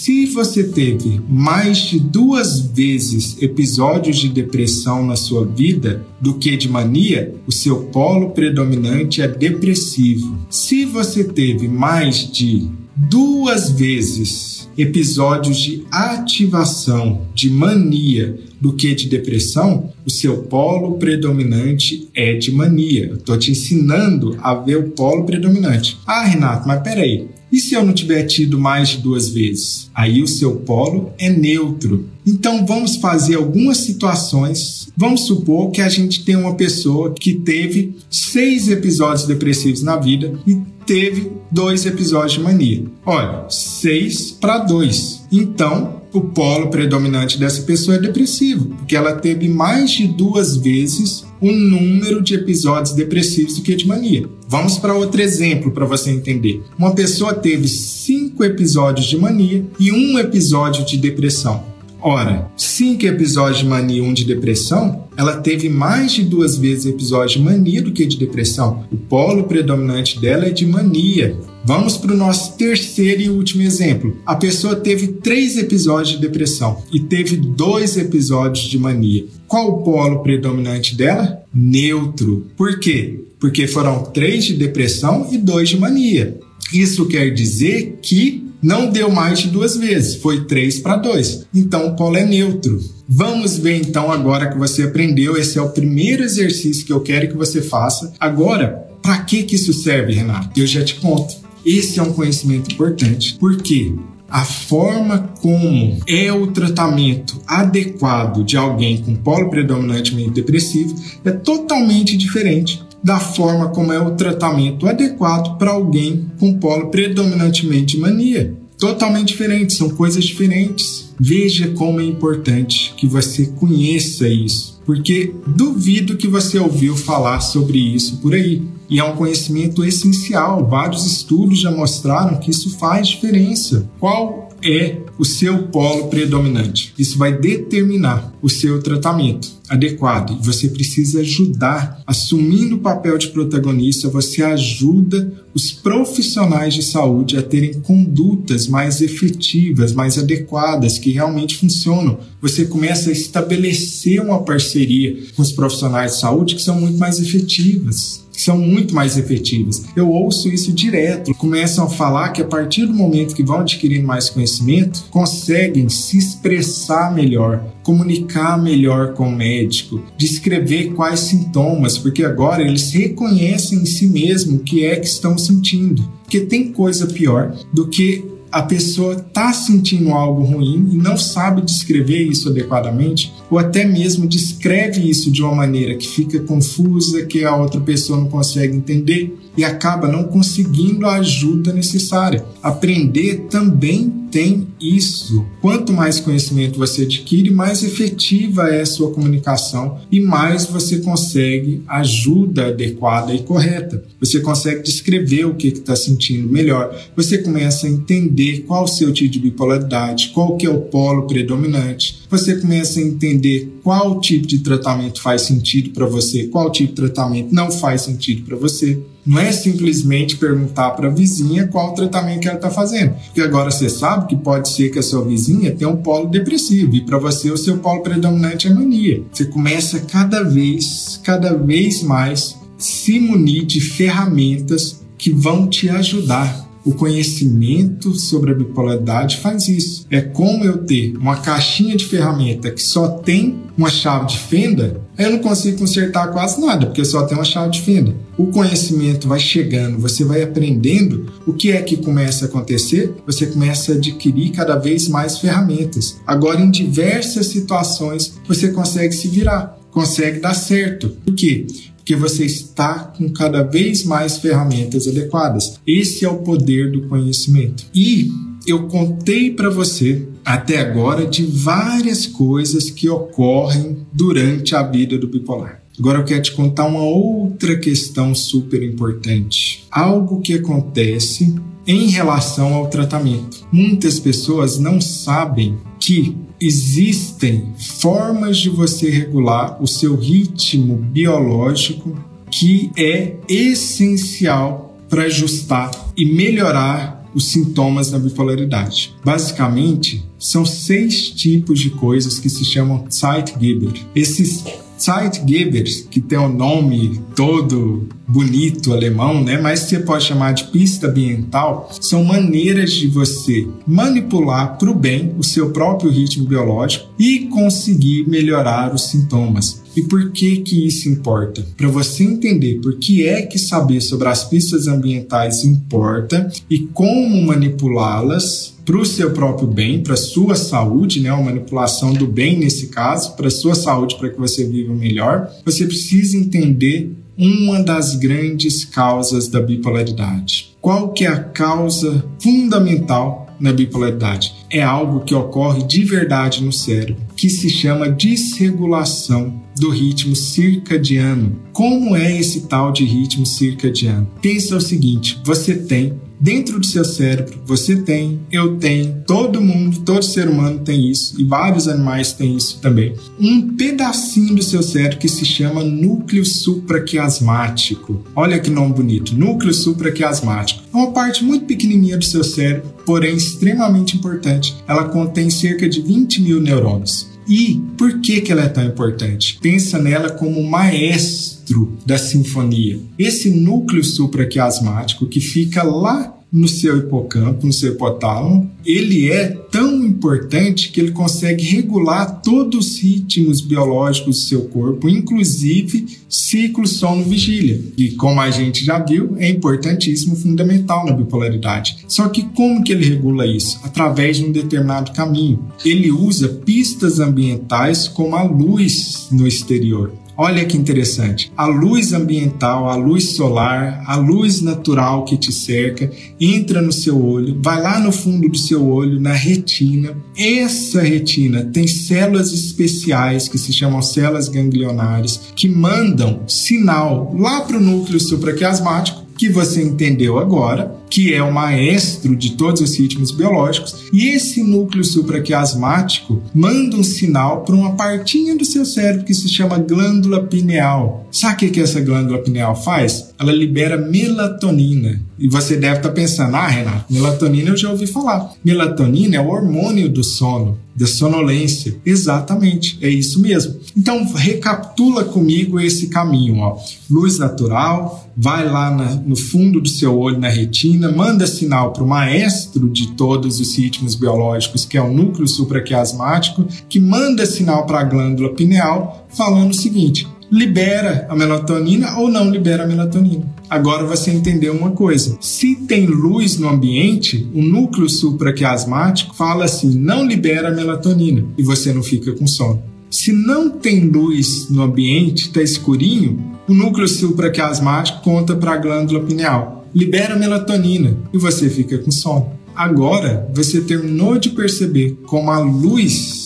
Se você teve mais de duas vezes episódios de depressão na sua vida do que de mania, o seu polo predominante é depressivo. Se você teve mais de duas vezes episódios de ativação de mania do que de depressão, o seu polo predominante é de mania. Eu tô te ensinando a ver o polo predominante. Ah, Renato, mas peraí. E se eu não tiver tido mais de duas vezes? Aí o seu polo é neutro. Então vamos fazer algumas situações. Vamos supor que a gente tem uma pessoa que teve seis episódios depressivos na vida e teve dois episódios de mania. Olha, seis para dois. Então o polo predominante dessa pessoa é depressivo, porque ela teve mais de duas vezes o número de episódios depressivos do que de mania. Vamos para outro exemplo para você entender. Uma pessoa teve cinco episódios de mania e um episódio de depressão. Ora, cinco episódios de mania e um de depressão, ela teve mais de duas vezes episódio de mania do que de depressão. O polo predominante dela é de mania. Vamos para o nosso terceiro e último exemplo. A pessoa teve três episódios de depressão e teve dois episódios de mania. Qual o polo predominante dela? Neutro. Por quê? Porque foram três de depressão e dois de mania. Isso quer dizer que não deu mais de duas vezes, foi três para dois. Então o polo é neutro. Vamos ver então agora que você aprendeu. Esse é o primeiro exercício que eu quero que você faça. Agora, para que que isso serve, Renato? Eu já te conto. Esse é um conhecimento importante. Por quê? a forma como é o tratamento adequado de alguém com polo predominantemente depressivo é totalmente diferente da forma como é o tratamento adequado para alguém com polo predominantemente mania. Totalmente diferente, são coisas diferentes. Veja como é importante que você conheça isso, porque duvido que você ouviu falar sobre isso por aí e é um conhecimento essencial. Vários estudos já mostraram que isso faz diferença. Qual é o seu polo predominante? Isso vai determinar o seu tratamento adequado. Você precisa ajudar, assumindo o papel de protagonista, você ajuda os profissionais de saúde a terem condutas mais efetivas, mais adequadas, que realmente funcionam. Você começa a estabelecer uma parceria com os profissionais de saúde que são muito mais efetivas são muito mais efetivas. Eu ouço isso direto. Começam a falar que a partir do momento que vão adquirindo mais conhecimento, conseguem se expressar melhor, comunicar melhor com o médico, descrever quais sintomas, porque agora eles reconhecem em si mesmo o que é que estão sentindo. Porque tem coisa pior do que a pessoa está sentindo algo ruim e não sabe descrever isso adequadamente, ou até mesmo descreve isso de uma maneira que fica confusa, que a outra pessoa não consegue entender e acaba não conseguindo a ajuda necessária. Aprender também tem isso. Quanto mais conhecimento você adquire, mais efetiva é a sua comunicação e mais você consegue ajuda adequada e correta. Você consegue descrever o que está sentindo melhor. Você começa a entender qual o seu tipo de bipolaridade, qual que é o polo predominante. Você começa a entender qual tipo de tratamento faz sentido para você, qual tipo de tratamento não faz sentido para você. Não é simplesmente perguntar para a vizinha qual o tratamento que ela está fazendo. Porque agora você sabe que pode ser que a sua vizinha tenha um polo depressivo e para você o seu polo predominante é mania. Você começa cada vez, cada vez mais se munir de ferramentas que vão te ajudar o conhecimento sobre a bipolaridade faz isso. É como eu ter uma caixinha de ferramenta que só tem uma chave de fenda, eu não consigo consertar quase nada, porque só tem uma chave de fenda. O conhecimento vai chegando, você vai aprendendo, o que é que começa a acontecer? Você começa a adquirir cada vez mais ferramentas. Agora, em diversas situações, você consegue se virar, consegue dar certo. Por quê? Porque você está com cada vez mais ferramentas adequadas. Esse é o poder do conhecimento. E eu contei para você até agora de várias coisas que ocorrem durante a vida do bipolar. Agora eu quero te contar uma outra questão super importante. Algo que acontece em relação ao tratamento. Muitas pessoas não sabem que existem formas de você regular o seu ritmo biológico que é essencial para ajustar e melhorar os sintomas da bipolaridade. Basicamente, são seis tipos de coisas que se chamam Zeitgeber. Esses Zeitgebers, que tem o um nome todo bonito alemão, né? Mas você pode chamar de pista ambiental, são maneiras de você manipular para o bem o seu próprio ritmo biológico e conseguir melhorar os sintomas. E por que que isso importa? Para você entender por que é que saber sobre as pistas ambientais importa e como manipulá-las para o seu próprio bem, para sua saúde, né, uma manipulação do bem nesse caso, para sua saúde, para que você viva melhor, você precisa entender uma das grandes causas da bipolaridade. Qual que é a causa fundamental na bipolaridade? É algo que ocorre de verdade no cérebro, que se chama desregulação do ritmo circadiano. Como é esse tal de ritmo circadiano? Pensa o seguinte: você tem dentro do seu cérebro, você tem, eu tenho, todo mundo, todo ser humano tem isso e vários animais têm isso também. Um pedacinho do seu cérebro que se chama núcleo supraquiasmático. Olha que nome bonito, núcleo supraquiasmático. É uma parte muito pequenininha do seu cérebro, porém extremamente importante. Ela contém cerca de 20 mil neurônios. E por que, que ela é tão importante? Pensa nela como maestro da sinfonia. Esse núcleo supraquiasmático que fica lá no seu hipocampo, no seu hipotálamo, ele é tão importante que ele consegue regular todos os ritmos biológicos do seu corpo, inclusive ciclo sono-vigília. E como a gente já viu, é importantíssimo, fundamental na bipolaridade. Só que como que ele regula isso? Através de um determinado caminho. Ele usa pistas ambientais como a luz no exterior. Olha que interessante. A luz ambiental, a luz solar, a luz natural que te cerca, entra no seu olho, vai lá no fundo do seu olho, na retina. Essa retina tem células especiais que se chamam células ganglionares, que mandam sinal lá para o núcleo supraquiasmático que você entendeu agora, que é o maestro de todos os ritmos biológicos, e esse núcleo supraquiasmático manda um sinal para uma partinha do seu cérebro que se chama glândula pineal. Sabe o que essa glândula pineal faz? Ela libera melatonina. E você deve estar pensando, ah, Renato, melatonina eu já ouvi falar. Melatonina é o hormônio do sono, da sonolência. Exatamente, é isso mesmo. Então, recapitula comigo esse caminho, ó. Luz natural, vai lá na, no fundo do seu olho, na retina, manda sinal para o maestro de todos os ritmos biológicos, que é o núcleo supraquiasmático, que manda sinal para a glândula pineal, falando o seguinte: libera a melatonina ou não libera a melatonina. Agora você entendeu uma coisa: se tem luz no ambiente, o núcleo supraquiasmático fala assim, não libera melatonina e você não fica com sono. Se não tem luz no ambiente, está escurinho, o núcleo supraquiasmático conta para a glândula pineal, libera melatonina e você fica com sono. Agora você terminou de perceber como a luz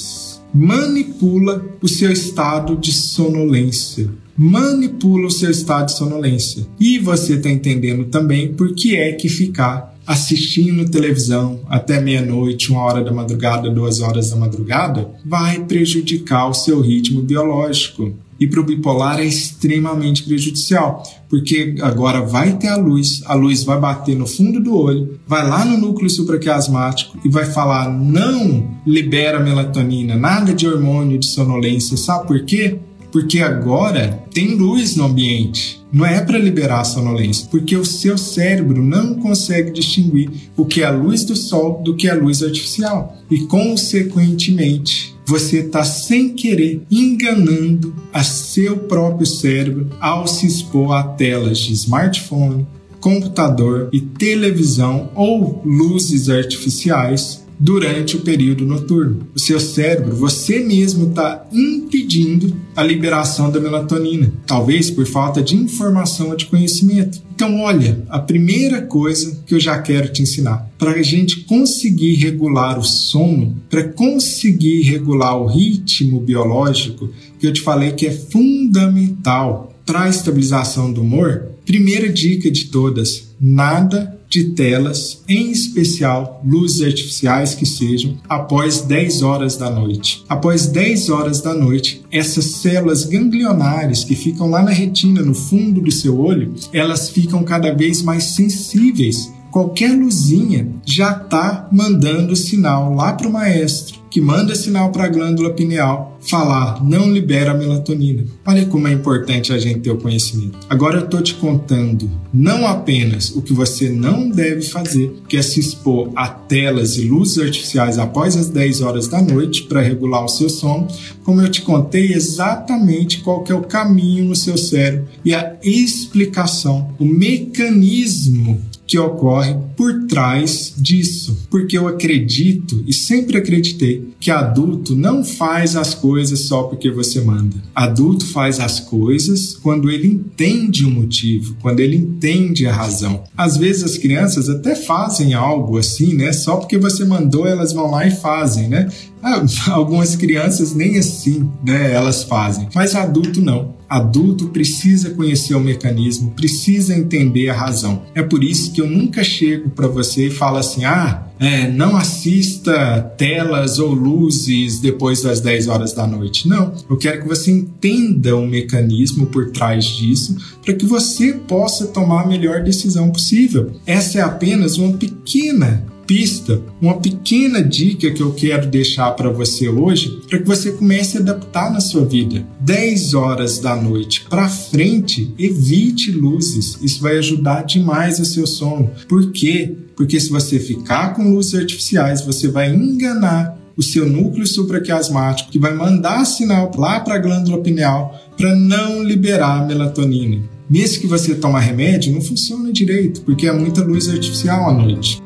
manipula o seu estado de sonolência. Manipula o seu estado de sonolência. E você está entendendo também por que é que ficar assistindo televisão até meia-noite, uma hora da madrugada, duas horas da madrugada, vai prejudicar o seu ritmo biológico. E para o bipolar é extremamente prejudicial, porque agora vai ter a luz, a luz vai bater no fundo do olho, vai lá no núcleo supraquiasmático e vai falar: não libera melatonina, nada de hormônio de sonolência. Sabe por quê? Porque agora tem luz no ambiente. Não é para liberar a sonolência, porque o seu cérebro não consegue distinguir o que é a luz do sol do que é a luz artificial. E, consequentemente, você está sem querer enganando a seu próprio cérebro ao se expor a telas de smartphone, computador e televisão ou luzes artificiais durante o período noturno. O seu cérebro, você mesmo está impedindo a liberação da melatonina, talvez por falta de informação ou de conhecimento. Então, olha, a primeira coisa que eu já quero te ensinar, para a gente conseguir regular o sono, para conseguir regular o ritmo biológico, que eu te falei que é fundamental para a estabilização do humor, primeira dica de todas: nada de telas, em especial luzes artificiais que sejam, após 10 horas da noite. Após 10 horas da noite, essas células ganglionares que ficam lá na retina, no fundo do seu olho, elas ficam cada vez mais sensíveis qualquer luzinha já está mandando sinal lá para o maestro que manda sinal para a glândula pineal falar, não libera a melatonina. Olha como é importante a gente ter o conhecimento. Agora eu estou te contando não apenas o que você não deve fazer, que é se expor a telas e luzes artificiais após as 10 horas da noite para regular o seu sono, como eu te contei exatamente qual que é o caminho no seu cérebro e a explicação, o mecanismo que ocorre por trás disso. Porque eu acredito e sempre acreditei que adulto não faz as coisas só porque você manda. Adulto faz as coisas quando ele entende o motivo, quando ele entende a razão. Às vezes as crianças até fazem algo assim, né? Só porque você mandou, elas vão lá e fazem, né? Ah, algumas crianças nem assim, né, elas fazem, mas adulto não. Adulto precisa conhecer o mecanismo, precisa entender a razão. É por isso que eu nunca chego para você e falo assim: ah, é, não assista telas ou luzes depois das 10 horas da noite. Não, eu quero que você entenda o mecanismo por trás disso para que você possa tomar a melhor decisão possível. Essa é apenas uma pequena pista, uma pequena dica que eu quero deixar para você hoje, para que você comece a adaptar na sua vida. 10 horas da noite para frente, evite luzes. Isso vai ajudar demais o seu sono. Por quê? Porque se você ficar com luzes artificiais, você vai enganar o seu núcleo supraquiasmático, que vai mandar sinal lá para a glândula pineal para não liberar melatonina. Mesmo que você tome remédio, não funciona direito, porque é muita luz artificial à noite.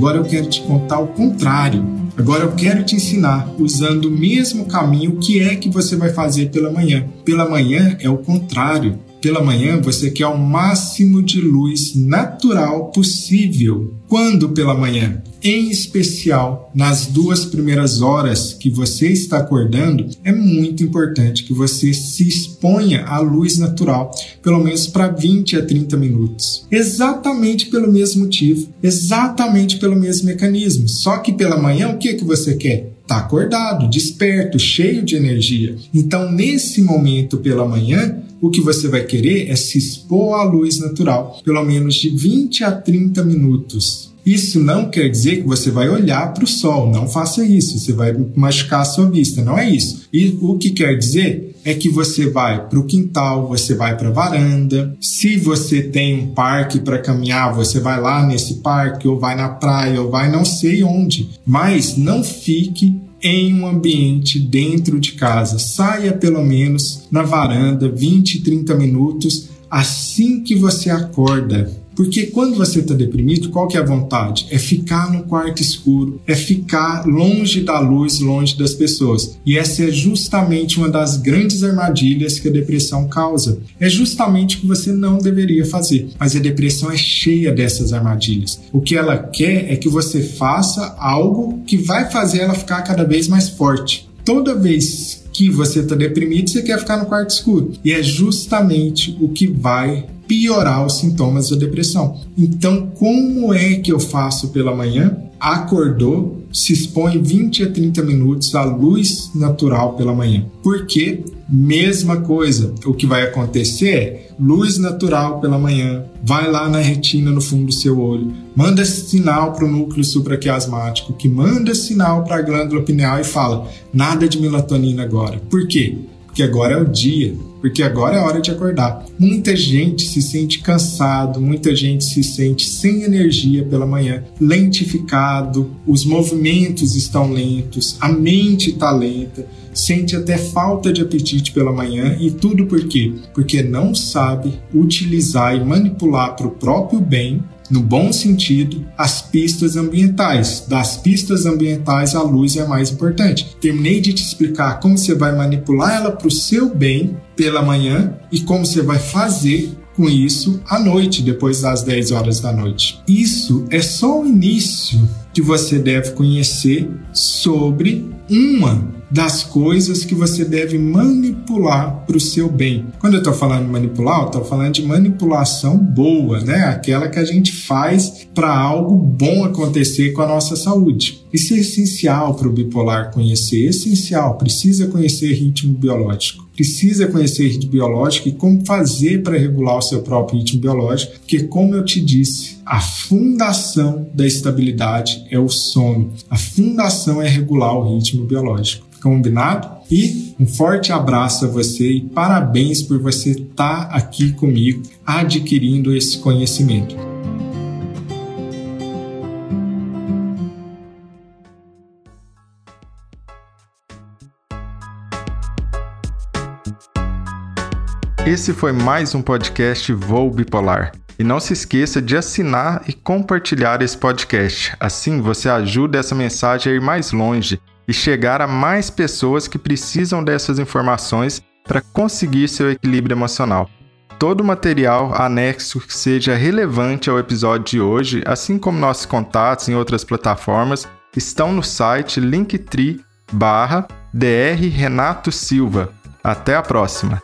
Agora eu quero te contar o contrário. Agora eu quero te ensinar, usando o mesmo caminho, o que é que você vai fazer pela manhã. Pela manhã é o contrário. Pela manhã você quer o máximo de luz natural possível. Quando pela manhã? Em especial nas duas primeiras horas que você está acordando, é muito importante que você se exponha à luz natural, pelo menos para 20 a 30 minutos. Exatamente pelo mesmo motivo, exatamente pelo mesmo mecanismo. Só que pela manhã, o que, que você quer? Tá acordado, desperto, cheio de energia. Então, nesse momento pela manhã, o que você vai querer é se expor à luz natural, pelo menos de 20 a 30 minutos. Isso não quer dizer que você vai olhar para o sol, não faça isso, você vai machucar a sua vista, não é isso. E o que quer dizer é que você vai para o quintal, você vai para a varanda. Se você tem um parque para caminhar, você vai lá nesse parque, ou vai na praia, ou vai não sei onde. Mas não fique em um ambiente dentro de casa. Saia pelo menos na varanda 20, 30 minutos assim que você acorda. Porque quando você está deprimido, qual que é a vontade? É ficar no quarto escuro, é ficar longe da luz, longe das pessoas. E essa é justamente uma das grandes armadilhas que a depressão causa. É justamente o que você não deveria fazer. Mas a depressão é cheia dessas armadilhas. O que ela quer é que você faça algo que vai fazer ela ficar cada vez mais forte. Toda vez que você está deprimido, você quer ficar no quarto escuro. E é justamente o que vai piorar os sintomas da depressão. Então, como é que eu faço pela manhã? Acordou, se expõe 20 a 30 minutos à luz natural pela manhã. Porque, mesma coisa, o que vai acontecer é luz natural pela manhã, vai lá na retina no fundo do seu olho, manda sinal para o núcleo supraquiasmático, que manda sinal para a glândula pineal e fala: nada de melatonina agora. Por quê? Porque agora é o dia, porque agora é hora de acordar. Muita gente se sente cansado, muita gente se sente sem energia pela manhã, lentificado, os movimentos estão lentos, a mente está lenta, sente até falta de apetite pela manhã e tudo por quê? Porque não sabe utilizar e manipular para o próprio bem no bom sentido, as pistas ambientais. Das pistas ambientais, a luz é a mais importante. Terminei de te explicar como você vai manipular ela para o seu bem pela manhã e como você vai fazer com isso à noite, depois das 10 horas da noite. Isso é só o início que você deve conhecer sobre uma das coisas que você deve manipular para o seu bem. Quando eu estou falando de manipular, eu estou falando de manipulação boa, né? Aquela que a gente faz para algo bom acontecer com a nossa saúde. Isso é essencial para o bipolar conhecer, essencial, precisa conhecer ritmo biológico precisa conhecer ritmo biológico e como fazer para regular o seu próprio ritmo biológico, porque, como eu te disse, a fundação da estabilidade é o sono, a fundação é regular o ritmo biológico. Combinado? E um forte abraço a você e parabéns por você estar tá aqui comigo adquirindo esse conhecimento. Esse foi mais um podcast Voo Bipolar. E não se esqueça de assinar e compartilhar esse podcast. Assim você ajuda essa mensagem a ir mais longe e chegar a mais pessoas que precisam dessas informações para conseguir seu equilíbrio emocional. Todo material anexo que seja relevante ao episódio de hoje, assim como nossos contatos em outras plataformas, estão no site linktree. Renato Silva. Até a próxima!